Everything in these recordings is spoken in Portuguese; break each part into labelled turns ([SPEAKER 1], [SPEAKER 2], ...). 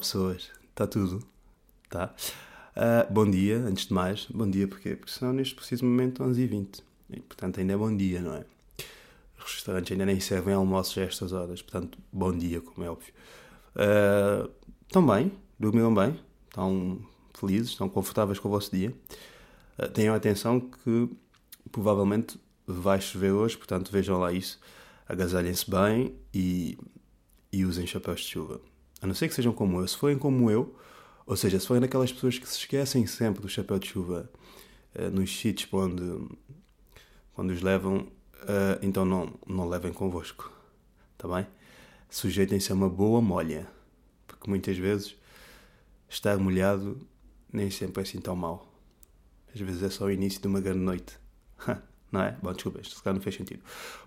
[SPEAKER 1] pessoas, está tudo? Tá? Uh, bom dia, antes de mais, bom dia porquê? Porque são neste preciso momento 11h20 e portanto ainda é bom dia, não é? Os restaurantes ainda nem servem almoços a estas horas, portanto, bom dia, como é óbvio. Uh, estão bem, dormiram bem, estão felizes, estão confortáveis com o vosso dia. Uh, tenham atenção que provavelmente vai chover hoje, portanto vejam lá isso, agasalhem-se bem e, e usem chapéus de chuva. A não ser que sejam como eu. Se forem como eu, ou seja, se forem daquelas pessoas que se esquecem sempre do chapéu de chuva uh, nos sítios onde, onde os levam, uh, então não, não levem convosco. Está bem? Sujeitem-se a uma boa molha. Porque muitas vezes estar molhado nem sempre é assim tão mau. Às vezes é só o início de uma grande noite. Não é? Bom, desculpa, isto se calhar não fez sentido.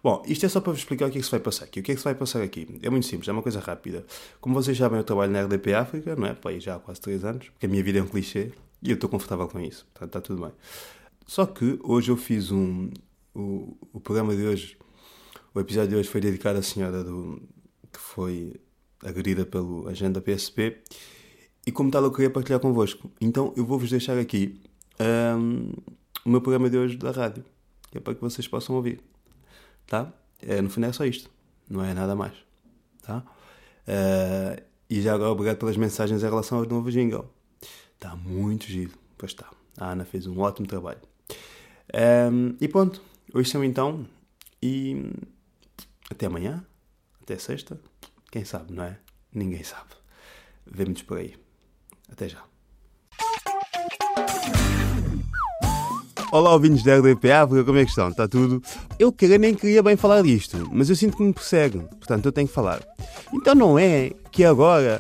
[SPEAKER 1] Bom, isto é só para vos explicar o que é que se vai passar aqui. O que é que se vai passar aqui? É muito simples, é uma coisa rápida. Como vocês sabem, eu trabalho na RDP África, não é? Pai, já há quase 3 anos, porque a minha vida é um clichê e eu estou confortável com isso. Portanto, está tudo bem. Só que hoje eu fiz um. O, o programa de hoje, o episódio de hoje foi dedicado à senhora do, que foi agredida pelo agente da PSP e como tal eu queria partilhar convosco. Então eu vou-vos deixar aqui um, o meu programa de hoje da rádio que é para que vocês possam ouvir. Tá? É, no fundo é só isto, não é nada mais. Tá? Uh, e já agora obrigado pelas mensagens em relação ao novo jingle. Está muito giro. Pois está. A Ana fez um ótimo trabalho. Um, e pronto. Hoje são então. E até amanhã. Até sexta. Quem sabe, não é? Ninguém sabe. Vemo-nos por aí. Até já. Olá, ouvintes da RDP África, como é que estão? Está tudo? Eu queria, nem queria bem falar disto, mas eu sinto que me persegue, portanto eu tenho que falar. Então não é que agora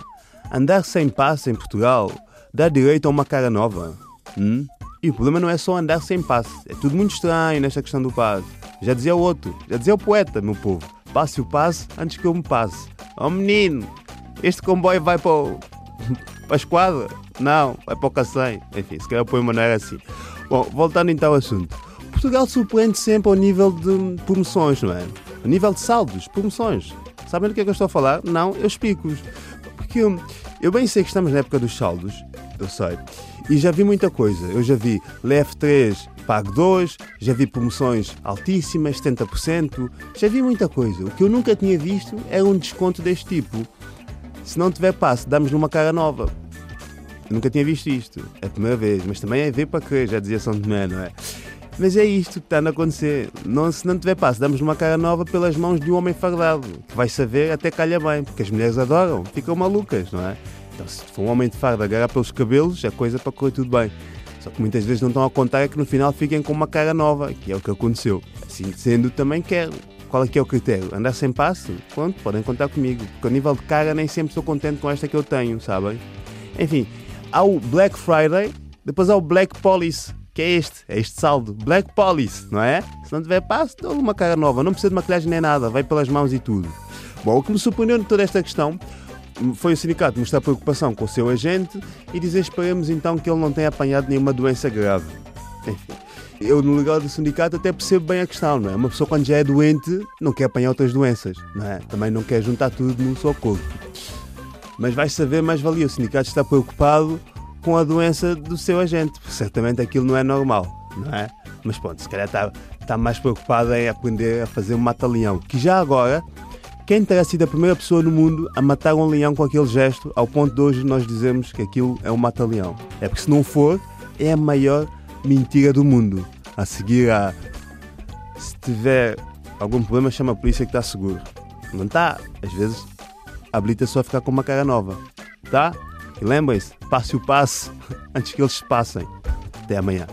[SPEAKER 1] andar sem passe em Portugal dá direito a uma cara nova? Hum? E o problema não é só andar sem passe, é tudo muito estranho nesta questão do passe. Já dizia o outro, já dizia o poeta, meu povo, passe o passe antes que eu me passe. Oh menino, este comboio vai para, o... para a esquadra? Não, vai para o Cacém. Enfim, se calhar poema não era assim. Bom, voltando então ao assunto. Portugal surpreende sempre ao nível de promoções, não é? A nível de saldos, promoções. Sabem do que é que eu estou a falar? Não, eu explico-vos. Porque eu, eu bem sei que estamos na época dos saldos, eu sei. E já vi muita coisa. Eu já vi leve 3, pague 2, já vi promoções altíssimas, 70%. Já vi muita coisa. O que eu nunca tinha visto era um desconto deste tipo. Se não tiver passe, damos numa cara nova. Nunca tinha visto isto. É a primeira vez. Mas também é ver para crer, já dizia São Tomé, não é? Mas é isto que está a acontecer. Não, se não tiver passo, damos uma cara nova pelas mãos de um homem fardado, que vai saber até calha bem, porque as mulheres adoram, ficam malucas, não é? Então, se for um homem de farda agarrar pelos cabelos, é coisa para correr tudo bem. Só que muitas vezes não estão a contar é que no final fiquem com uma cara nova, que é o que aconteceu. Assim sendo, também quero. Qual é que é o critério? Andar sem passo? Pronto, podem contar comigo. Porque a nível de cara nem sempre estou contente com esta que eu tenho, sabem? Enfim, há o Black Friday, depois há o Black Police, que é este, é este saldo. Black Police, não é? Se não tiver passo, dou uma cara nova. Não precisa de maquilhagem nem nada, vai pelas mãos e tudo. Bom, o que me surpreendeu de toda esta questão foi o sindicato mostrar preocupação com o seu agente e dizer esperemos então que ele não tenha apanhado nenhuma doença grave. Enfim, eu no legal do sindicato até percebo bem a questão, não é? Uma pessoa quando já é doente não quer apanhar outras doenças, não é? Também não quer juntar tudo num só corpo. Mas vais saber mais valia. O sindicato está preocupado com a doença do seu agente. Certamente aquilo não é normal, não é? Mas pronto, se calhar está, está mais preocupado em aprender a fazer um mata-leão. Que já agora, quem terá sido a primeira pessoa no mundo a matar um leão com aquele gesto, ao ponto de hoje nós dizemos que aquilo é um mata-leão? É porque se não for, é a maior mentira do mundo. A seguir a. Se tiver algum problema, chama a polícia que está seguro. Não está? Às vezes habilita só a ficar com uma cara nova. Tá? E lembrem-se, passe o passe antes que eles se passem. Até amanhã.